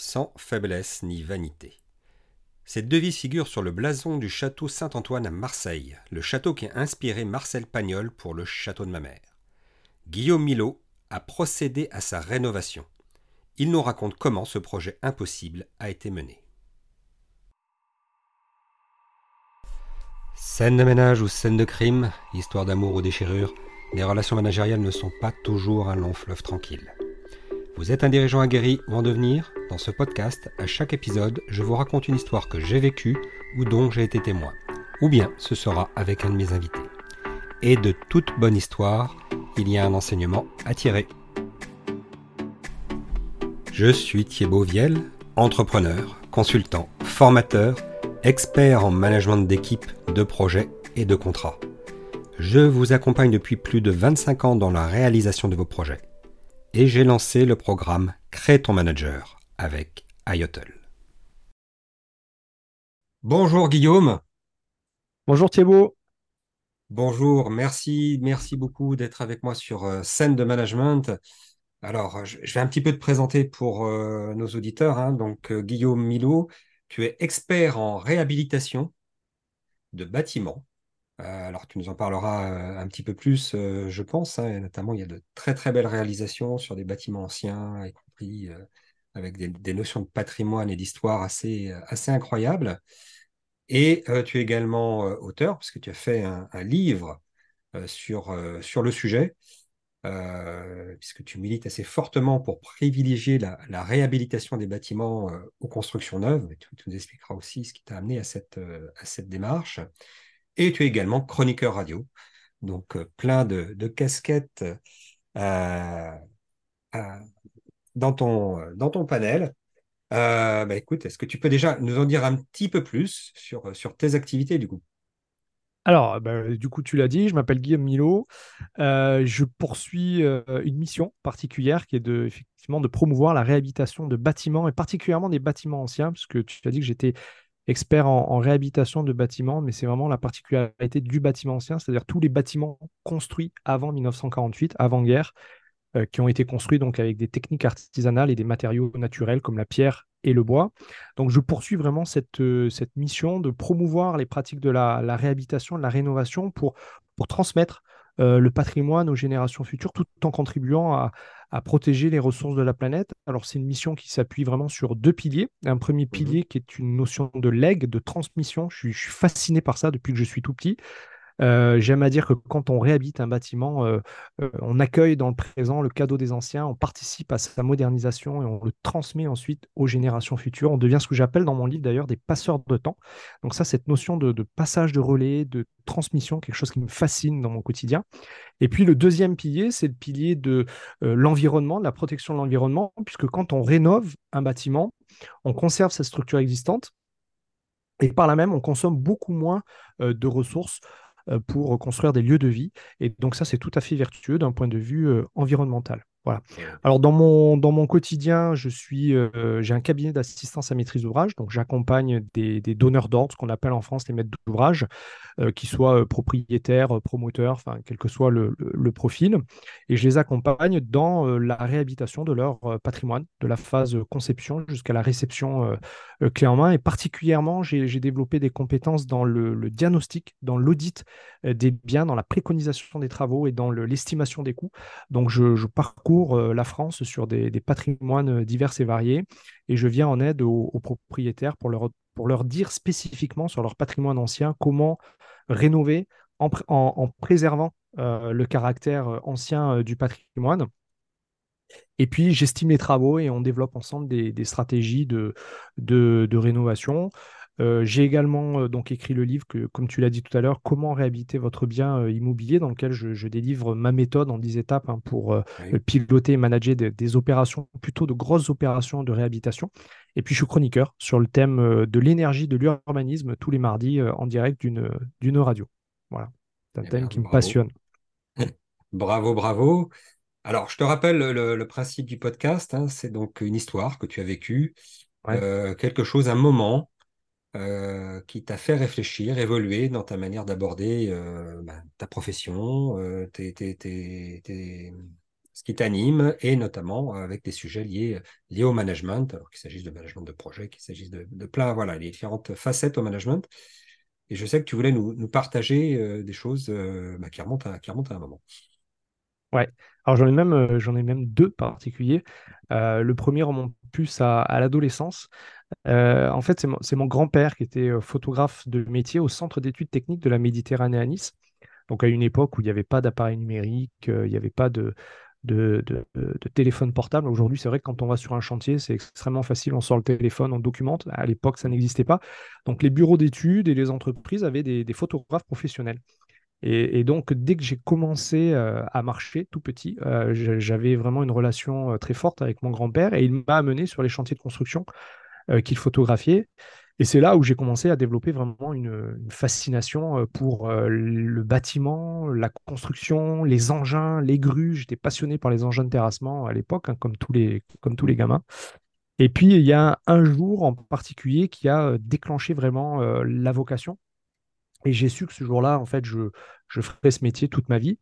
sans faiblesse ni vanité. Cette devise figure sur le blason du château Saint-Antoine à Marseille, le château qui a inspiré Marcel Pagnol pour le château de ma mère. Guillaume Milot a procédé à sa rénovation. Il nous raconte comment ce projet impossible a été mené. Scène de ménage ou scène de crime, histoire d'amour ou déchirure, les relations managériales ne sont pas toujours un long fleuve tranquille. Vous êtes un dirigeant aguerri ou en devenir? Dans ce podcast, à chaque épisode, je vous raconte une histoire que j'ai vécue ou dont j'ai été témoin. Ou bien ce sera avec un de mes invités. Et de toute bonne histoire, il y a un enseignement à tirer. Je suis Thibaut Viel, entrepreneur, consultant, formateur, expert en management d'équipe, de projets et de contrats. Je vous accompagne depuis plus de 25 ans dans la réalisation de vos projets et j'ai lancé le programme Crée ton manager avec IOTL. Bonjour Guillaume. Bonjour Thibault. Bonjour, merci, merci beaucoup d'être avec moi sur euh, scène de management. Alors, je vais un petit peu te présenter pour euh, nos auditeurs. Hein. Donc, euh, Guillaume Milo, tu es expert en réhabilitation de bâtiments alors, tu nous en parleras euh, un petit peu plus, euh, je pense. Hein, notamment, il y a de très très belles réalisations sur des bâtiments anciens, y compris avec des, notions de patrimoine et d'histoire assez, assez incroyables. Et tu es également auteur, parce que tu as fait un, livre sur, sur le sujet, puisque tu milites assez fortement pour privilégier la, réhabilitation des bâtiments aux constructions neuves. Et tu, nous expliqueras aussi ce qui t'a amené à cette, à cette démarche. Et tu es également chroniqueur radio. Donc, euh, plein de, casquettes euh, euh, dans, ton, panel. Bah, écoute, est-ce que tu peux déjà nous en dire un petit peu plus sur, tes activités du coup? Alors, bah, du coup, tu l'as dit, je m'appelle Guillaume Milo. je poursuis une mission particulière qui est de, effectivement de promouvoir la réhabilitation de bâtiments et particulièrement des bâtiments anciens, puisque tu as dit que j'étais expert en, réhabilitation de bâtiments, mais c'est vraiment la particularité du bâtiment ancien, c'est-à-dire tous les bâtiments construits avant 1948, avant-guerre, euh, qui ont été construits donc avec des techniques artisanales et des matériaux naturels comme la pierre et le bois. Donc je poursuis vraiment cette, euh, cette mission de promouvoir les pratiques de la, réhabilitation, de la rénovation pour, pour transmettre euh, le patrimoine aux générations futures tout en contribuant à, à protéger les ressources de la planète. Alors c'est une mission qui s'appuie vraiment sur deux piliers. Un premier mmh pilier qui est une notion de leg, de transmission. Je suis, je suis fasciné par ça depuis que je suis tout petit. Euh, j'aime à dire que quand on réhabite un bâtiment, euh, euh, on accueille dans le présent le cadeau des anciens, on participe à sa modernisation et on le transmet ensuite aux générations futures. On devient ce que j'appelle dans mon livre d'ailleurs des passeurs de temps. Donc ça, cette notion de, passage de relais, de transmission, quelque chose qui me fascine dans mon quotidien. Et puis le deuxième pilier, c'est le pilier de l'environnement, de la protection de l'environnement, puisque quand on rénove un bâtiment, on conserve sa structure existante. Et par là même, on consomme beaucoup moins de ressources pour construire des lieux de vie. Et donc ça, c'est tout à fait vertueux d'un point de vue euh, environnemental. Voilà. Alors dans mon, dans mon quotidien, je suis, euh, j'ai un cabinet d'assistance à maîtrise d'ouvrage, donc j'accompagne des, donneurs d'ordre, ce qu'on appelle en France les maîtres d'ouvrage, euh, qui soient euh, propriétaires, promoteurs, enfin quel que soit le, profil, et je les accompagne dans la réhabilitation de leur patrimoine, de la phase conception jusqu'à la réception clé en main, et particulièrement j'ai développé des compétences dans le, diagnostic, dans l'audit des biens, dans la préconisation des travaux et dans l'estimation des coûts. Donc je, je parcours euh, la France sur des, patrimoines divers et variés et je viens en aide aux, propriétaires pour leur, pour leur dire spécifiquement sur leur patrimoine ancien comment rénover en, préservant euh, le caractère euh, ancien du patrimoine. Et puis, j'estime les travaux et on développe ensemble des, stratégies de, de, de rénovation. Euh, j'ai également euh, donc écrit le livre, que, comme tu l'as dit tout à l'heure, Comment réhabiliter votre bien euh, immobilier, dans lequel je, délivre ma méthode en 10 étapes hein, pour piloter et manager des, opérations, plutôt de grosses opérations de réhabilitation. Et puis je suis chroniqueur sur le thème de l'énergie, de l'urbanisme, tous les mardis en direct d'une radio. Voilà, c'est un eh thème qui me passionne. Bravo, bravo. Alors, je te rappelle le, principe du podcast, hein, c'est donc une histoire que tu as vécue, quelque chose, un moment euh, qui t'a fait réfléchir, évoluer dans ta manière d'aborder euh, bah, ta profession, euh, ce qui t'anime, et notamment avec des sujets liés, au management, qu'il s'agisse de management de projet, qu'il s'agisse de, plein, voilà, les différentes facettes au management. Et je sais que tu voulais nous, partager des choses bah, qui, remontent à, un moment. Ouais, alors j'en ai même, j'en ai même deux particuliers. le premier remonte plus à l'adolescence. En fait, c'est mon, grand-père qui était photographe de métier au Centre d'études techniques de la Méditerranée à Nice. Donc à une époque où il n'y avait pas d'appareil numérique, il n'y avait pas de, téléphone portable. Aujourd'hui, c'est vrai que quand on va sur un chantier, c'est extrêmement facile. On sort le téléphone, on documente. À l'époque, ça n'existait pas. Donc, les bureaux d'études et les entreprises avaient des, photographes professionnels. Et, donc, dès que j'ai commencé euh, à marcher tout petit, euh, j'avais vraiment une relation euh, très forte avec mon grand-père et il m'a amené sur les chantiers de construction qu'il photographiait. Et c'est là où j'ai commencé à développer vraiment une, fascination euh, pour euh, le bâtiment, la construction, les engins, les grues. J'étais passionné par les engins de terrassement à l'époque, hein, comme, tous les, comme tous les gamins. Et puis, il y a un jour en particulier qui a euh, déclenché vraiment la vocation. Et j'ai su que ce jour-là, en fait, je, je ferais ce métier toute ma vie.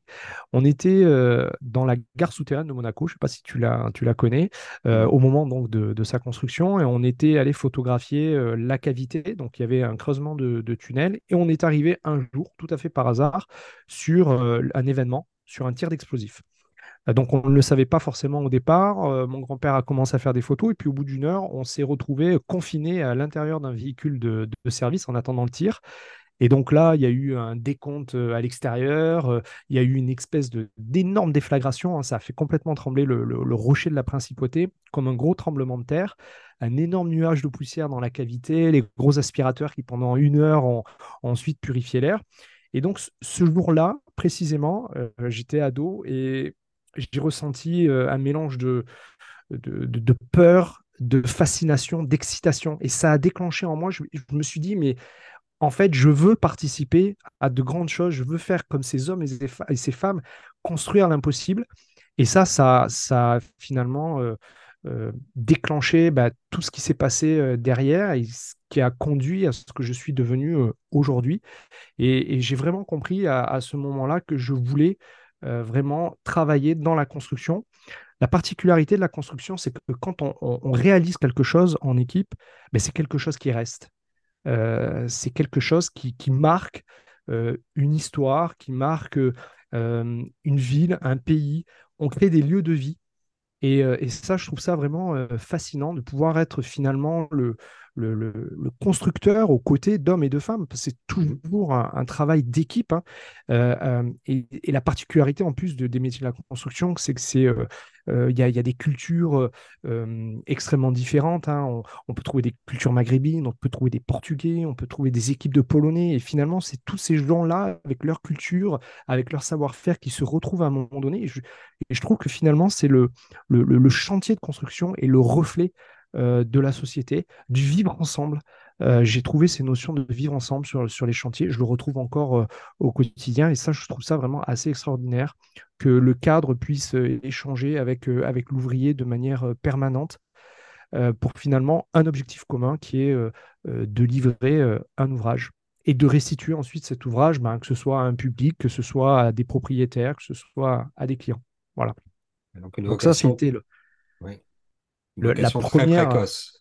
On était euh, dans la gare souterraine de Monaco, je ne sais pas si tu la, tu la connais, euh, au moment donc de, sa construction, et on était allé photographier euh, la cavité, donc il y avait un creusement de, de, tunnel, et on est arrivé un jour, tout à fait par hasard, sur un événement, sur un tir d'explosif. Donc on ne le savait pas forcément au départ. mon grand-père a commencé à faire des photos et puis au bout d'une heure, on s'est retrouvé confiné à l'intérieur d'un véhicule de, de, service en attendant le tir. Et donc là, il y a eu un décompte euh, à l'extérieur, euh, il y a eu une espèce d'énorme déflagration, hein. ça a fait complètement trembler le, rocher de la principauté, comme un gros tremblement de terre, un énorme nuage de poussière dans la cavité, les gros aspirateurs qui pendant une heure ont, ensuite purifié l'air. Et donc ce jour-là, précisément, euh, j'étais ado et j'ai ressenti un mélange de, peur, de fascination, d'excitation. Et ça a déclenché en moi, je me suis dit, mais en fait, je veux participer à de grandes choses, je veux faire comme ces hommes et ces, femmes, construire l'impossible. Et ça, ça, ça a finalement euh, euh, déclenché bah, tout ce qui s'est passé euh, derrière et ce qui a conduit à ce que je suis devenu aujourd'hui. Et, j'ai vraiment compris à, ce moment-là que je voulais vraiment travailler dans la construction. La particularité de la construction, c'est que quand on, réalise quelque chose en équipe, ben, c'est quelque chose qui reste. Euh, c'est quelque chose qui, marque euh, une histoire, qui marque euh, une ville, un pays. On crée des lieux de vie. Et, et ça, je trouve ça vraiment fascinant de pouvoir être finalement le, le, constructeur aux côtés d'hommes et de femmes. C'est toujours un, travail d'équipe. Hein. Euh, euh, et, la particularité en plus de, des métiers de la construction, c'est que c'est euh, il y, a, des cultures extrêmement différentes. Hein. On, peut trouver des cultures maghrébines, on peut trouver des Portugais, on peut trouver des équipes de Polonais. Et finalement, c'est tous ces gens-là, avec leur culture, avec leur savoir-faire, qui se retrouvent à un moment donné. Et je, et je trouve que finalement, c'est le, le, le, chantier de construction et le reflet euh, de la société, du vivre ensemble. Euh, j'ai trouvé ces notions de vivre ensemble sur, sur les chantiers. Je le retrouve encore euh, au quotidien et ça, je trouve ça vraiment assez extraordinaire que le cadre puisse échanger avec, avec l'ouvrier de manière permanente pour finalement un objectif commun qui est de livrer un ouvrage et de restituer ensuite cet ouvrage, ben, que ce soit à un public, que ce soit à des propriétaires, que ce soit à des clients. Voilà. Donc, ça, c'était le, la première. précoce.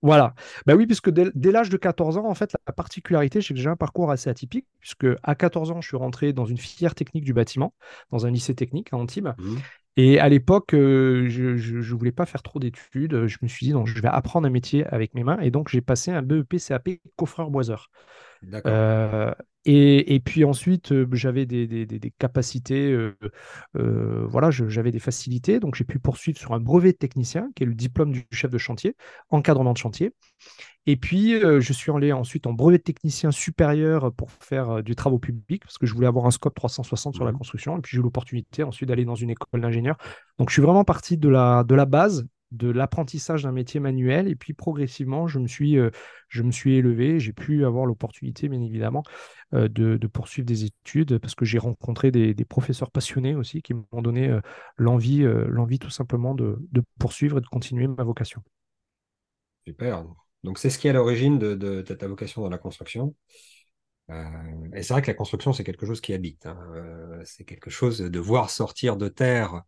Voilà. Ben oui, puisque dès, l'âge de 14 ans, en fait, la particularité, c'est que j'ai un parcours assez atypique, puisque à 14 ans, je suis rentré dans une filière technique du bâtiment, dans un lycée technique à Antibes. Mmh. Et à l'époque, euh, je ne voulais pas faire trop d'études. Je me suis dit, donc, je vais apprendre un métier avec mes mains. Et donc, j'ai passé un BEP CAP coffreur-boiseur. Euh, et, et, puis ensuite, euh, j'avais des, des, des, capacités, euh, voilà, j'avais des facilités. Donc, j'ai pu poursuivre sur un brevet de technicien, qui est le diplôme du chef de chantier, encadrement de chantier. Et puis, je suis allé ensuite en brevet de technicien supérieur pour faire du travaux publics, parce que je voulais avoir un scope 360 sur la mmh. construction. Et puis, j'ai eu l'opportunité ensuite d'aller dans une école d'ingénieur. Donc, je suis vraiment parti de la, de la base de l'apprentissage d'un métier manuel. Et puis progressivement, je me suis, euh, je élevé. J'ai pu avoir l'opportunité, bien évidemment, euh, de, poursuivre des études parce que j'ai rencontré des, professeurs passionnés aussi qui m'ont donné euh, l'envie, l'envie tout simplement de, poursuivre et de continuer ma vocation. Super. Donc c'est ce qui est à l'origine de, ta vocation dans la construction. et c'est vrai que la construction, c'est quelque chose qui habite. Hein. c'est quelque chose de voir sortir de terre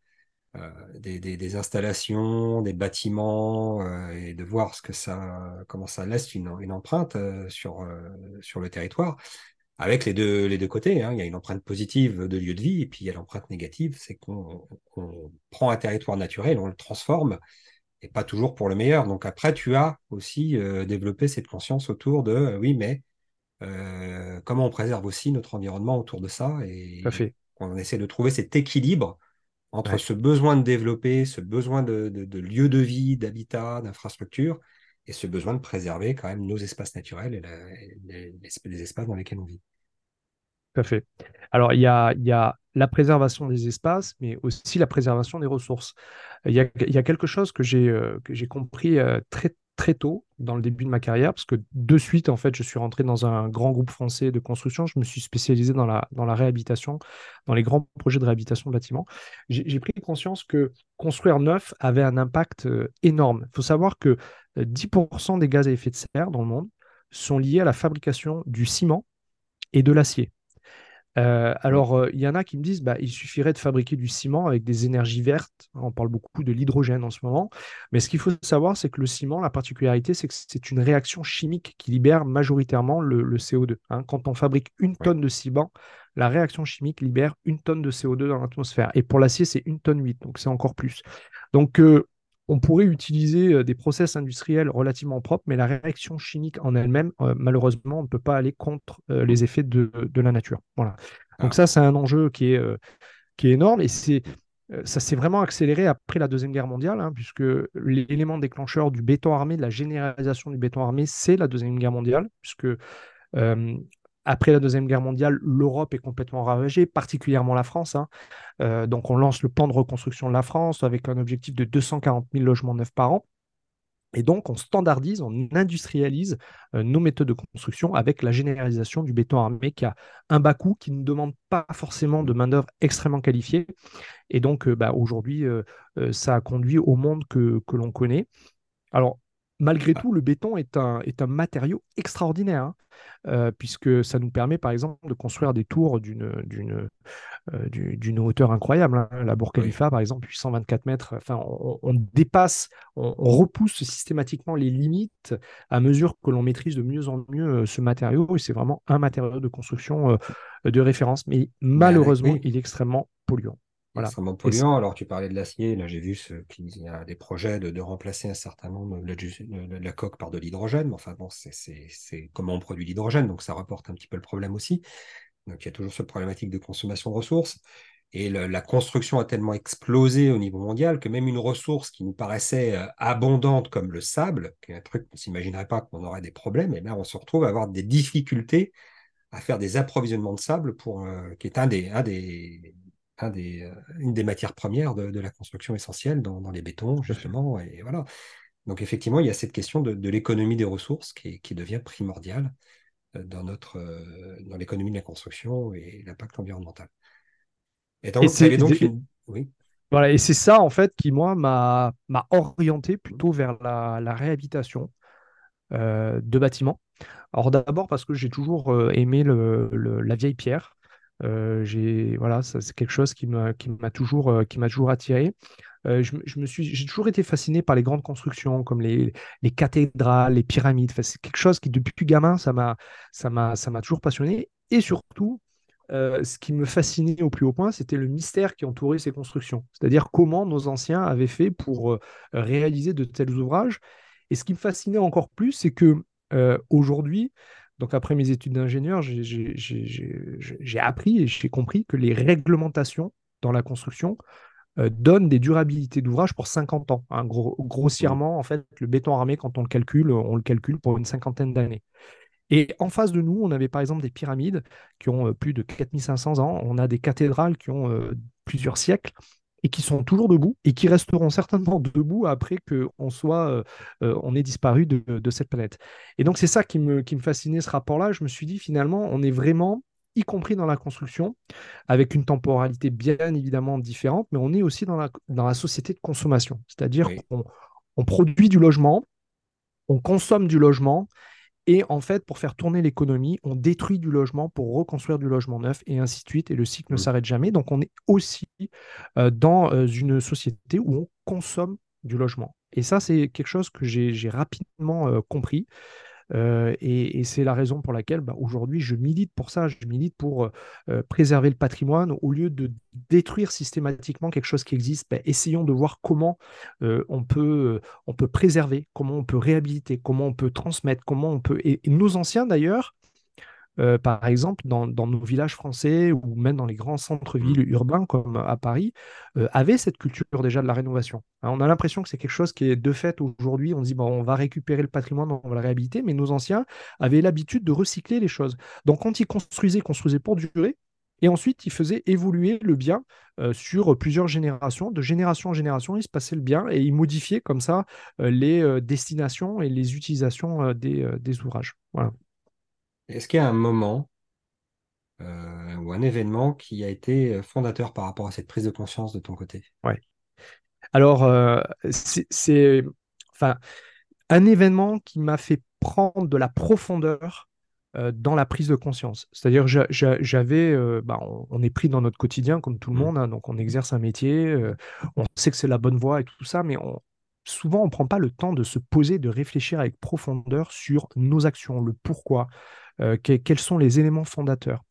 des, installations, des bâtiments, et de voir ce que ça, comment ça laisse une, une empreinte sur, sur le territoire avec les deux, les deux côtés. Hein. Il y a une empreinte positive de lieu de vie, et puis il y a l'empreinte négative, c'est qu'on prend un territoire naturel, on le transforme, et pas toujours pour le meilleur. Donc après, tu as aussi euh, développé cette conscience autour de, euh, oui, mais euh, comment on préserve aussi notre environnement autour de ça, et on essaie de trouver cet équilibre entre ce besoin de développer, ce besoin de, de, de lieu de vie, d'habitat, d'infrastructure, et ce besoin de préserver quand même nos espaces naturels et, les, espaces dans lesquels on vit. Tout à fait. Alors, il y a, il y a la préservation des espaces, mais aussi la préservation des ressources. Il y a, il y a quelque chose que j'ai euh, compris euh, très, très tôt dans le début de ma carrière, parce que de suite, en fait, je suis rentré dans un grand groupe français de construction. Je me suis spécialisé dans la, dans la réhabilitation, dans les grands projets de réhabilitation de bâtiments. J'ai pris conscience que construire neuf avait un impact euh, énorme. Il faut savoir que 10% des gaz à effet de serre dans le monde sont liés à la fabrication du ciment et de l'acier. Euh, alors, euh, il y en a qui me disent bah, il suffirait de fabriquer du ciment avec des énergies vertes. On parle beaucoup de l'hydrogène en ce moment. Mais ce qu'il faut savoir, c'est que le ciment, la particularité, c'est que c'est une réaction chimique qui libère majoritairement le, CO2. Hein. Quand on fabrique une tonne de ciment, la réaction chimique libère une tonne de CO2 dans l'atmosphère. Et pour l'acier, c'est une tonne 8, donc c'est encore plus. Donc, euh, on pourrait utiliser des process industriels relativement propres, mais la réaction chimique en elle-même, malheureusement, on ne peut pas aller contre les effets de, la nature. Voilà. Donc ah. ça, c'est un enjeu qui est, qui est énorme et c'est ça s'est vraiment accéléré après la Deuxième Guerre mondiale, hein, puisque l'élément déclencheur du béton armé, de la généralisation du béton armé, c'est la Deuxième Guerre mondiale, puisque après la Deuxième Guerre mondiale, l'Europe est complètement ravagée, particulièrement la France. Hein. Euh, donc on lance le plan de reconstruction de la France avec un objectif de 240 000 logements neufs par an. Et donc on standardise, on industrialise euh, nos méthodes de construction avec la généralisation du béton armé qui a un bas coût, qui ne demande pas forcément de main-d'œuvre extrêmement qualifiée. Et donc euh, bah, aujourd'hui, ça a conduit au monde que, que l'on connaît. Alors malgré tout, le béton est un, est un matériau extraordinaire. Hein. Euh, puisque ça nous permet par exemple de construire des tours d'une euh, hauteur incroyable. Hein. La Burj Khalifa, par exemple, 824 mètres. Enfin, on, dépasse, on, repousse systématiquement les limites à mesure que l'on maîtrise de mieux en mieux euh, ce matériau. Et c'est vraiment un matériau de construction de référence. Mais malheureusement, il est extrêmement polluant. Voilà. extrêmement polluant. Alors, tu parlais de l'acier. Là, j'ai vu qu'il y a des projets de, remplacer un certain nombre de, la coque par de l'hydrogène. Mais enfin, bon, c'est comment on produit l'hydrogène. Donc, ça reporte un petit peu le problème aussi. Donc, il y a toujours cette problématique de consommation de ressources. Et la construction a tellement explosé au niveau mondial que même une ressource qui nous paraissait euh, abondante comme le sable, qui est un truc qu'on ne s'imaginerait pas qu'on aurait des problèmes, et eh bien on se retrouve à avoir des difficultés à faire des approvisionnements de sable pour, euh, qui est un des, un des, euh, une des matières premières de, la construction essentielle dans, les bétons, justement. Et voilà. Donc, effectivement, il y a cette question de, l'économie des ressources qui, devient primordiale euh, dans, notre, euh, dans l'économie de la construction et l'impact environnemental. Et donc, c'est donc oui. Voilà, et c'est ça, en fait, qui, moi, m'a, m'a orienté plutôt vers la, réhabilitation de bâtiments. Alors, d'abord, parce que j'ai toujours aimé la vieille pierre. Euh, voilà, c'est quelque chose qui m'a toujours euh, toujours attiré. Euh, je, me suis, j'ai toujours été fasciné par les grandes constructions comme les, les cathédrales, les pyramides. c'est quelque chose qui depuis gamin ça m'a ça m'a ça m'a toujours passionné. Et surtout, ce qui me fascinait au plus haut point, c'était le mystère qui entourait ces constructions. C'est-à-dire comment nos anciens avaient fait pour réaliser de tels ouvrages. Et ce qui me fascinait encore plus, c'est que aujourd'hui, donc après mes études d'ingénieur, j'ai appris et j'ai compris que les réglementations dans la construction euh, donnent des durabilités d'ouvrage pour 50 ans. Hein. grossièrement, en fait, le béton armé, quand on le calcule, on le calcule pour une cinquantaine d'années. Et en face de nous, on avait par exemple des pyramides qui ont euh, plus de 4500 ans, on a des cathédrales qui ont euh, plusieurs siècles et qui sont toujours debout et qui resteront certainement debout après qu'on soit, euh, euh, on ait disparu de, cette planète. Et donc c'est ça qui me, qui me fascinait ce rapport-là. Je me suis dit finalement, on est vraiment y compris dans la construction, avec une temporalité bien évidemment différente, mais on est aussi dans la, dans la société de consommation. C'est-à-dire qu'on on produit du logement, on consomme du logement, Et en fait, pour faire tourner l'économie, on détruit du logement pour reconstruire du logement neuf et ainsi de suite. Et le cycle ne Mm. s'arrête jamais. Donc, on est aussi euh, dans euh, une société où on consomme du logement. Et ça, c'est quelque chose que j'ai j'ai rapidement euh, compris. Euh, et, c'est la raison pour laquelle bah, aujourd'hui je milite pour ça, je milite pour euh, euh, préserver le patrimoine au lieu de détruire systématiquement quelque chose qui existe. bah, essayons de voir comment on peut, on peut préserver, comment on peut réhabiliter, comment on peut transmettre, comment on peut... Et nos anciens d'ailleurs, euh, par exemple, dans, dans nos villages français ou même dans les grands Mm. centres-villes urbains comme à Paris, euh, avaient cette culture déjà de la rénovation. Hein, on a l'impression que c'est quelque chose qui est de fait aujourd'hui. On dit, bon, on va récupérer le patrimoine, on va le réhabiliter, mais nos anciens avaient l'habitude de recycler les choses. Donc, quand ils construisaient, ils construisaient pour durer. Et ensuite, ils faisaient évoluer le bien euh, sur plusieurs générations. De génération en génération, il se passait le bien et ils modifiaient comme ça euh, les euh, destinations et les utilisations euh, des, euh, des ouvrages. Voilà. Est-ce qu'il y a un moment euh, ou un événement qui a été fondateur par rapport à cette prise de conscience de ton côté? Ouais. Alors, euh, c'est, enfin, un événement qui m'a fait prendre de la profondeur euh, dans la prise de conscience. C'est-à-dire, j'a- j'a- j'avais, euh, bah, on, on est pris dans notre quotidien comme tout le Mm. monde, hein, donc on exerce un métier, euh, on sait que c'est la bonne voie et tout ça, mais on- souvent on ne prend pas le temps de se poser, de réfléchir avec profondeur sur nos actions, le pourquoi, euh, que- quels sont les éléments fondateurs.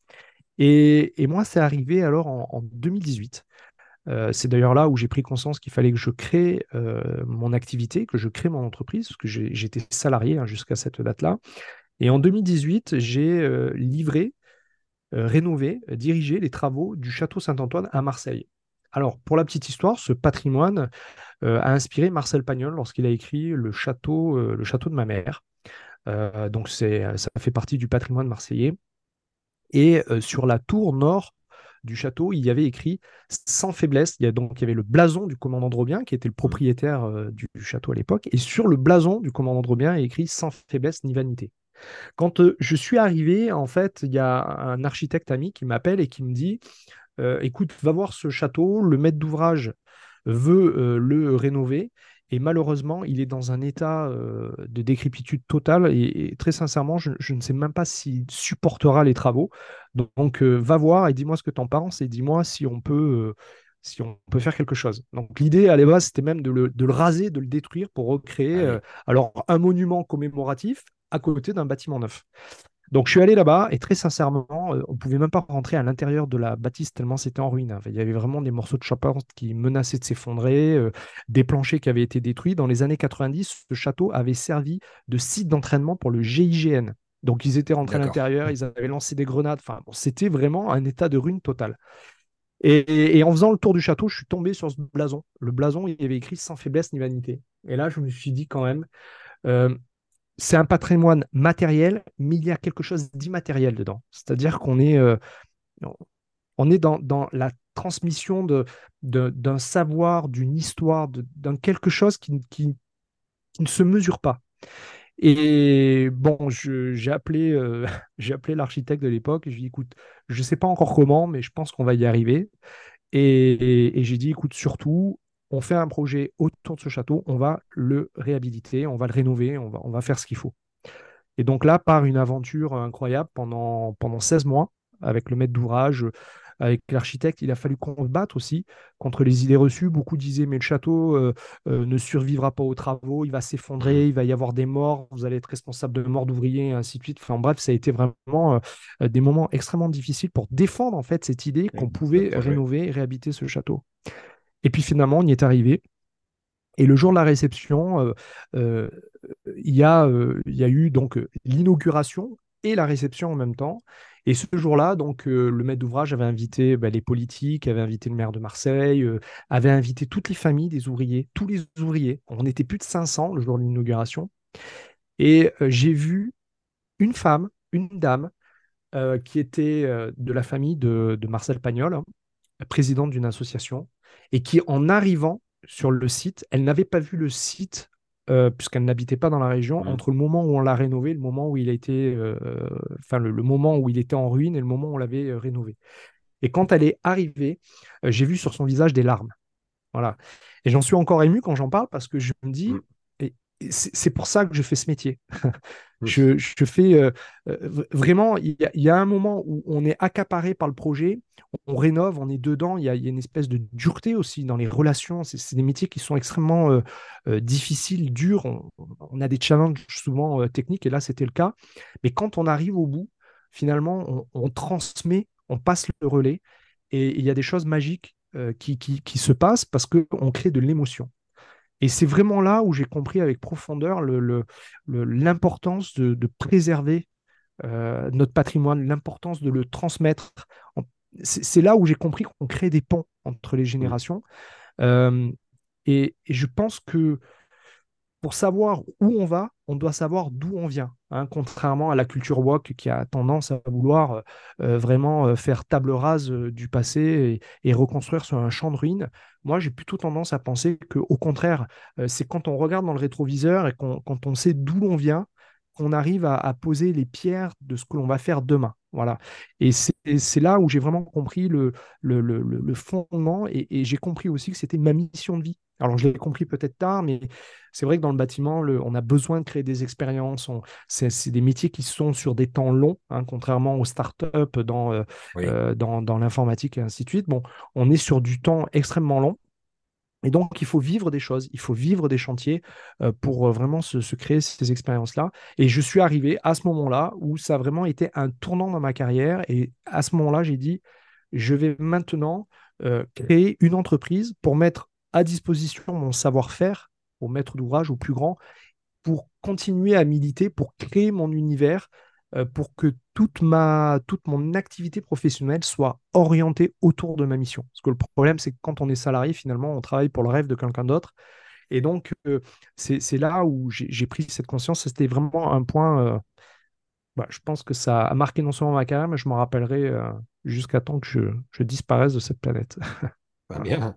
Et, moi, c'est arrivé alors en, en 2018. Euh, c'est d'ailleurs là où j'ai pris conscience qu'il fallait que je crée euh, mon activité, que je crée mon entreprise, parce que j'étais salarié hein, jusqu'à cette date-là. Et en 2018, j'ai livré, rénové, dirigé les travaux du château Saint-Antoine à Marseille. Alors, pour la petite histoire, ce patrimoine euh, a inspiré Marcel Pagnol lorsqu'il a écrit Le château, euh, le château de ma mère. Euh, donc, c'est, ça fait partie du patrimoine marseillais. Et sur la tour nord du château, il y avait écrit sans faiblesse. Il y a donc il y avait le blason du commandant Drobien, qui était le Mm. propriétaire du, du château à l'époque. Et sur le blason du commandant Drobien, il y a écrit sans faiblesse ni vanité. Quand je suis arrivé, en fait, il y a un architecte ami qui m'appelle et qui me dit écoute, va voir ce château, le maître d'ouvrage veut euh, le rénover. Et malheureusement, il est dans un état euh, de décrépitude totale. Et, et très sincèrement, je, je ne sais même pas s'il supportera les travaux. Donc, donc, euh, va voir et dis-moi ce que tu en penses et dis-moi si on peut, euh, si on peut faire quelque chose. Donc l'idée à la base, c'était même de le, de le raser, de le détruire pour recréer Ah euh, oui. alors un monument commémoratif à côté d'un bâtiment neuf. Donc je suis allé là-bas et très sincèrement, euh, on pouvait même pas rentrer à l'intérieur de la bâtisse tellement c'était en ruine. Il y avait vraiment des morceaux de charpente qui menaçaient de s'effondrer, euh, des planchers qui avaient été détruits. Dans les années 90, ce château avait servi de site d'entraînement pour le GIGN. Donc ils étaient rentrés à l'intérieur, ils avaient lancé des grenades. Enfin, bon, c'était vraiment un état de ruine total. Et, et- et en faisant le tour du château, je suis tombé sur ce blason. Le blason, il y avait écrit sans faiblesse ni vanité. Et là, je me suis dit quand même, euh, c'est un patrimoine matériel, mais il y a quelque chose d'immatériel dedans. C'est-à-dire qu'on est, euh, on est dans, la transmission d'un savoir, d'une histoire, d'un quelque chose qui, ne se mesure pas. Et bon, je- j'ai appelé, euh, j'ai appelé l'architecte de l'époque et je lui ai dit, écoute, je ne sais pas encore comment, mais je pense qu'on va y arriver. Et j'ai dit, écoute, surtout, on fait un projet autour de ce château, on va le réhabiliter, on va le rénover, on va, on va faire ce qu'il faut. Et donc là, par une aventure incroyable pendant, pendant 16 mois, avec le maître d'ouvrage, avec l'architecte, il a fallu batte aussi contre les idées reçues. Beaucoup disaient, mais le château euh, euh, ne survivra pas aux travaux, il va s'effondrer, il va y avoir des morts, vous allez être responsable de morts d'ouvriers, et ainsi de suite. Enfin bref, ça a été vraiment euh, des moments extrêmement difficiles pour défendre en fait cette idée qu'on pouvait rénover et réhabiter ce château. Et puis finalement, on y est arrivé. Et le jour de la réception, euh, euh, il y a, euh, il y a eu donc l'inauguration et la réception en même temps. Et ce jour-là, donc le maître d'ouvrage avait invité bah, les politiques, avait invité le maire de Marseille, avait invité toutes les familles des ouvriers, tous les ouvriers. On était plus de 500 le jour de l'inauguration. Et j'ai vu une femme, une dame, qui était de la famille de, de Marcel Pagnol, hein, présidente d'une association, et qui, en arrivant sur le site, elle n'avait pas vu le site, euh, puisqu'elle n'habitait pas dans la région, entre le moment où on l'a rénové, le moment où il a été, euh, enfin le, le moment où il était en ruine et le moment où on l'avait euh, rénové. Et quand elle est arrivée, j'ai vu sur son visage des larmes. Voilà. Et j'en suis encore ému quand j'en parle parce que je me dis, Mm. C'est pour ça que je fais ce métier. je, je, fais euh, euh, vraiment, il y, a un moment où on est accaparé par le projet, on rénove, on est dedans, il y, a, une espèce de dureté aussi dans les relations. C'est des métiers qui sont extrêmement euh, difficiles, durs. On, a des challenges souvent techniques et là c'était le cas. Mais quand on arrive au bout, finalement, on, transmet, on passe le relais et il y a des choses magiques qui, qui, qui se passent parce qu'on crée de l'émotion. Et c'est vraiment là où j'ai compris avec profondeur l'importance le, de, préserver euh, notre patrimoine, l'importance de le transmettre. C'est là où j'ai compris qu'on crée des ponts entre les mmh. générations. Euh, et, je pense que pour savoir où on va, on doit savoir d'où on vient. Hein, contrairement à la culture woke qui a tendance à vouloir euh, euh, vraiment euh, faire table rase du passé et, reconstruire sur un champ de ruines. Moi, j'ai plutôt tendance à penser qu'au contraire, c'est quand on regarde dans le rétroviseur et quand on sait d'où l'on vient, qu'on arrive à, poser les pierres de ce que l'on va faire demain. Voilà. Et c'est là où j'ai vraiment compris le, le, fondement et, et j'ai compris aussi que c'était ma mission de vie. Alors, je l'ai compris peut-être tard, mais c'est vrai que dans le bâtiment, on a besoin de créer des expériences. C'est des métiers qui sont sur des temps longs, hein, contrairement aux startups dans, euh, euh, dans, dans l'informatique et ainsi de suite. Bon, on est sur du temps extrêmement long. Et donc, il faut vivre des choses, il faut vivre des chantiers euh, pour vraiment se, créer ces expériences-là. Et je suis arrivé à ce moment-là où ça a vraiment été un tournant dans ma carrière. Et à ce moment-là, j'ai dit, je vais maintenant créer une entreprise pour mettre à disposition mon savoir-faire au maître d'ouvrage, au plus grand, pour continuer à militer, pour créer mon univers, euh, pour que toute, ma, toute mon activité professionnelle soit orientée autour de ma mission. Parce que le problème, c'est que quand on est salarié, finalement, on travaille pour le rêve de quelqu'un d'autre. Et donc, euh, c'est là où j'ai pris cette conscience. C'était vraiment un point, euh, bah, je pense que ça a marqué non seulement ma carrière, mais je m'en rappellerai jusqu'à temps que je, je, disparaisse de cette planète. bien.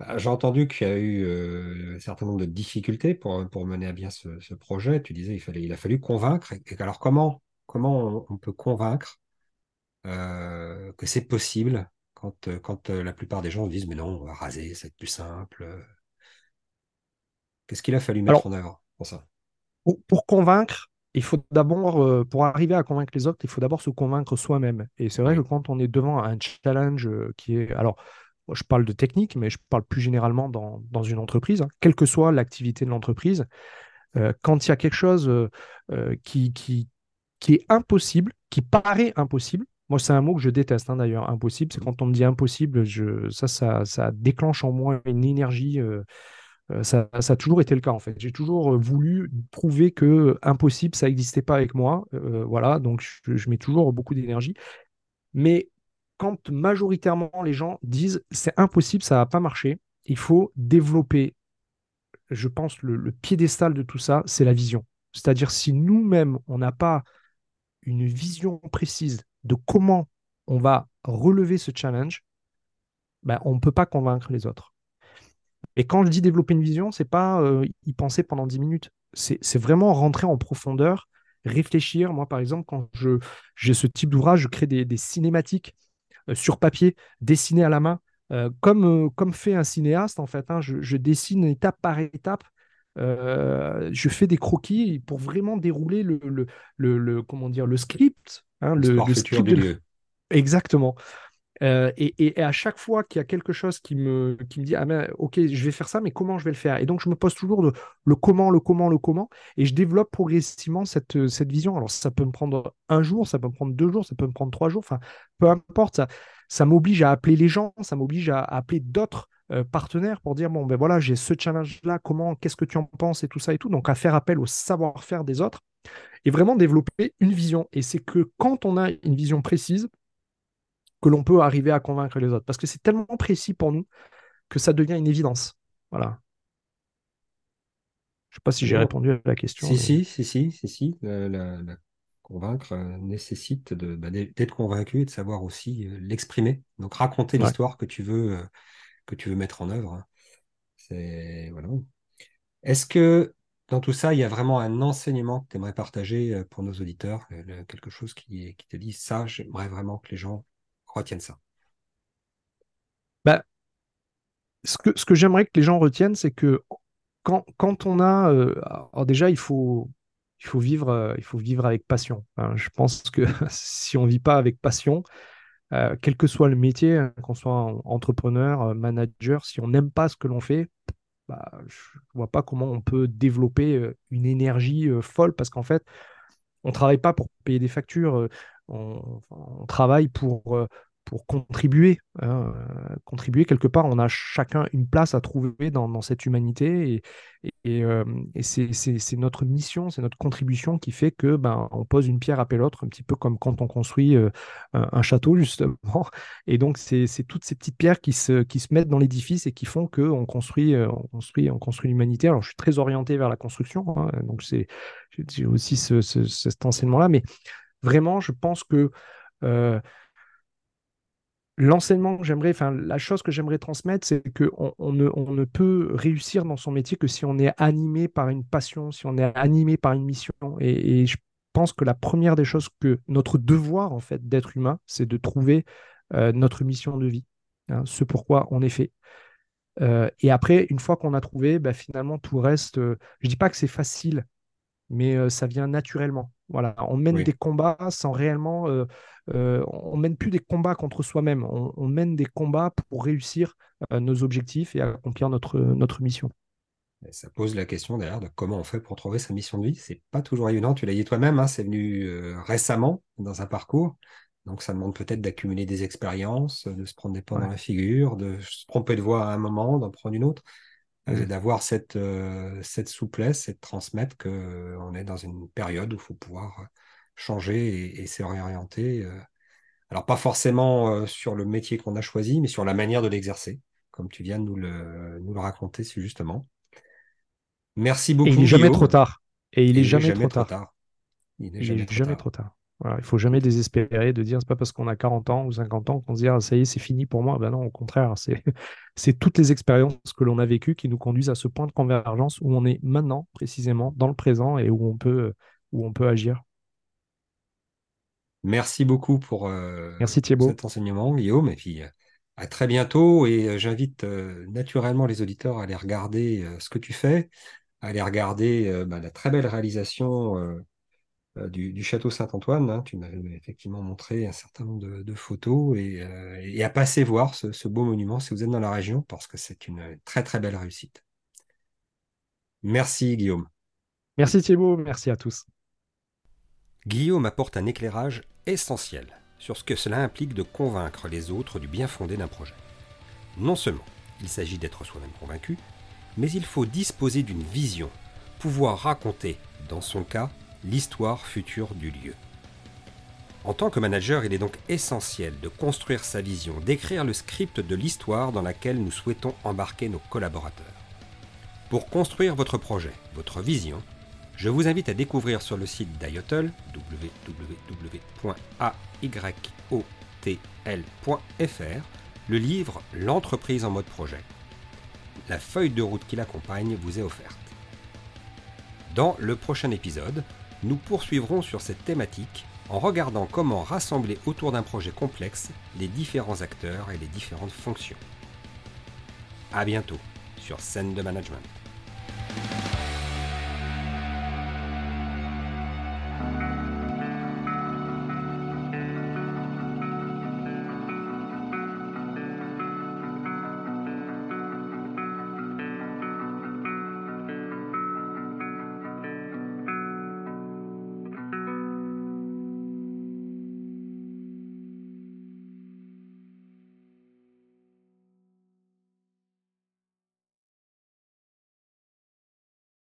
Bah, j'ai entendu qu'il y a eu euh, un certain nombre de difficultés pour, pour mener à bien ce, projet. Tu disais il fallait, il a fallu convaincre. Et, alors comment, comment on, peut convaincre euh, que c'est possible quand, quand euh, la plupart des gens disent mais non, on va raser, c'est plus simple. Qu'est-ce qu'il a fallu mettre en œuvre pour ça? pour, convaincre, il faut d'abord, pour arriver à convaincre les autres, il faut d'abord se convaincre soi-même. Et c'est vrai que quand on est devant un challenge qui est... Alors, je parle de technique, mais je parle plus généralement dans, une entreprise, hein. quelle que soit l'activité de l'entreprise. Euh, quand il y a quelque chose euh, euh, qui, qui, qui, est impossible, qui paraît impossible, moi c'est un mot que je déteste hein, d'ailleurs, impossible, c'est quand on me dit impossible, je, ça, ça, ça déclenche en moi une énergie. Ça, ça, a toujours été le cas en fait. J'ai toujours voulu prouver que impossible, ça n'existait pas avec moi. voilà, donc je, je mets toujours beaucoup d'énergie. Mais quand majoritairement les gens disent c'est impossible, ça va pas marcher, il faut développer, je pense, le, piédestal de tout ça, c'est la vision. C'est-à-dire si nous-mêmes, on n'a pas une vision précise de comment on va relever ce challenge, ben, on ne peut pas convaincre les autres. Et quand je dis développer une vision, c'est pas euh, y penser pendant 10 minutes. C'est vraiment rentrer en profondeur, réfléchir. Moi, par exemple, quand j'ai ce type d'ouvrage, je crée des cinématiques euh, sur papier, dessiné à la main, euh, comme, comme fait un cinéaste en fait. Hein. je, dessine étape par étape. Je fais des croquis pour vraiment dérouler le, le, comment dire, le script. Hein, le, script de... Exactement. Euh, et, à chaque fois qu'il y a quelque chose qui me, qui me dit ah ben, ok je vais faire ça mais comment je vais le faire? Et donc je me pose toujours le, comment le comment le comment et je développe progressivement cette, cette vision alors ça peut me prendre un jour ça peut me prendre deux jours ça peut me prendre trois jours enfin peu importe ça, ça m'oblige à appeler les gens ça m'oblige à, appeler d'autres euh, partenaires pour dire bon ben voilà j'ai ce challenge là comment qu'est-ce que tu en penses et tout ça et tout donc à faire appel au savoir-faire des autres et vraiment développer une vision et c'est que quand on a une vision précise que l'on peut arriver à convaincre les autres. Parce que c'est tellement précis pour nous que ça devient une évidence. Voilà. Je ne sais pas si j'ai répondu à la question. Si, si, si, si, si, si. La, convaincre euh, nécessite bah, d'être convaincu et de savoir aussi euh, l'exprimer. Donc raconter l'histoire que tu veux que tu veux mettre en œuvre. C'est voilà. Est-ce que dans tout ça, il y a vraiment un enseignement que tu aimerais partager pour nos auditeurs, quelque chose qui, te dit ça, j'aimerais vraiment que les gens retiennent ça? Bah, Ce que, ce que j'aimerais que les gens retiennent, c'est que quand, quand on a. alors déjà, il faut, il faut, vivre, il faut vivre avec passion. Hein. je pense que si on ne vit pas avec passion, quel que soit le métier, hein, qu'on soit entrepreneur, manager, si on n'aime pas ce que l'on fait, bah, je ne vois pas comment on peut développer une énergie folle parce qu'en fait, on ne travaille pas pour payer des factures, on travaille pour, pour contribuer. Hein, euh, contribuer quelque part, on a chacun une place à trouver dans, cette humanité et, euh, c'est notre mission, c'est notre contribution qui fait que ben, on pose une pierre après l'autre, un petit peu comme quand on construit euh, un, château justement. Et donc c'est toutes ces petites pierres qui se, qui se mettent dans l'édifice et qui font qu'on construit, on construit, on construit l'humanité. Alors je suis très orienté vers la construction, hein, donc c'est j'ai aussi ce, cet enseignement-là, mais vraiment je pense que l'enseignement que j'aimerais, enfin la chose que j'aimerais transmettre, c'est qu'on on ne, peut réussir dans son métier que si on est animé par une passion, si on est animé par une mission. Et, je pense que la première des choses que notre devoir en fait d'être humain, c'est de trouver euh, notre mission de vie, hein, ce pourquoi on est fait. Euh, et après, une fois qu'on a trouvé, bah, finalement tout reste. Euh, je dis pas que c'est facile, mais ça vient naturellement. Voilà, on mène des combats sans réellement euh, on mène plus des combats contre soi-même, on, mène des combats pour réussir euh, nos objectifs et accomplir notre, notre mission. ça pose la question d'ailleurs de comment on fait pour trouver sa mission de vie. C'est pas toujours évident. Tu l'as dit toi-même, hein, c'est venu euh, récemment dans un parcours. Donc ça demande peut-être d'accumuler des expériences, de se prendre des pas dans la figure, de se tromper de voie à un moment, d'en prendre une autre, mmh. d'avoir cette, cette souplesse et de transmettre qu'on est dans une période où il faut pouvoir changer et, se réorienter. Euh. Alors pas forcément euh, sur le métier qu'on a choisi, mais sur la manière de l'exercer, comme tu viens de nous le, nous le raconter justement. Merci beaucoup. Et il n'est jamais trop tard. Et il n'est jamais, trop, tard. Il n'est jamais, trop tard. Voilà, il faut jamais désespérer de dire c'est pas parce qu'on a 40 ans ou 50 ans qu'on se dit ah, ça y est c'est fini pour moi. Ben non, au contraire, c'est c'est toutes les expériences que l'on a vécues qui nous conduisent à ce point de convergence où on est maintenant précisément dans le présent et où on peut où on peut agir. Merci beaucoup pour, euh, Merci cet enseignement, Guillaume. Et puis, euh, à très bientôt. Et euh, j'invite naturellement les auditeurs à aller regarder ce que tu fais, à aller regarder bah, la très belle réalisation du, Château Saint-Antoine. Hein. Tu m'avais effectivement montré un certain nombre de, photos et, à passer voir ce, ce, beau monument si vous êtes dans la région, parce que c'est une très, très belle réussite. Merci, Guillaume. Merci, Thibault. Merci à tous. Guillaume apporte un éclairage essentiel sur ce que cela implique de convaincre les autres du bien fondé d'un projet. Non seulement il s'agit d'être soi-même convaincu, mais il faut disposer d'une vision, pouvoir raconter, dans son cas, l'histoire future du lieu. En tant que manager, il est donc essentiel de construire sa vision, d'écrire le script de l'histoire dans laquelle nous souhaitons embarquer nos collaborateurs. Pour construire votre projet, votre vision, je vous invite à découvrir sur le site d'IOTL, www.ayotl.fr, le livre L'entreprise en mode projet. La feuille de route qui l'accompagne vous est offerte. Dans le prochain épisode, nous poursuivrons sur cette thématique en regardant comment rassembler autour d'un projet complexe les différents acteurs et les différentes fonctions. A bientôt sur Scène de Management.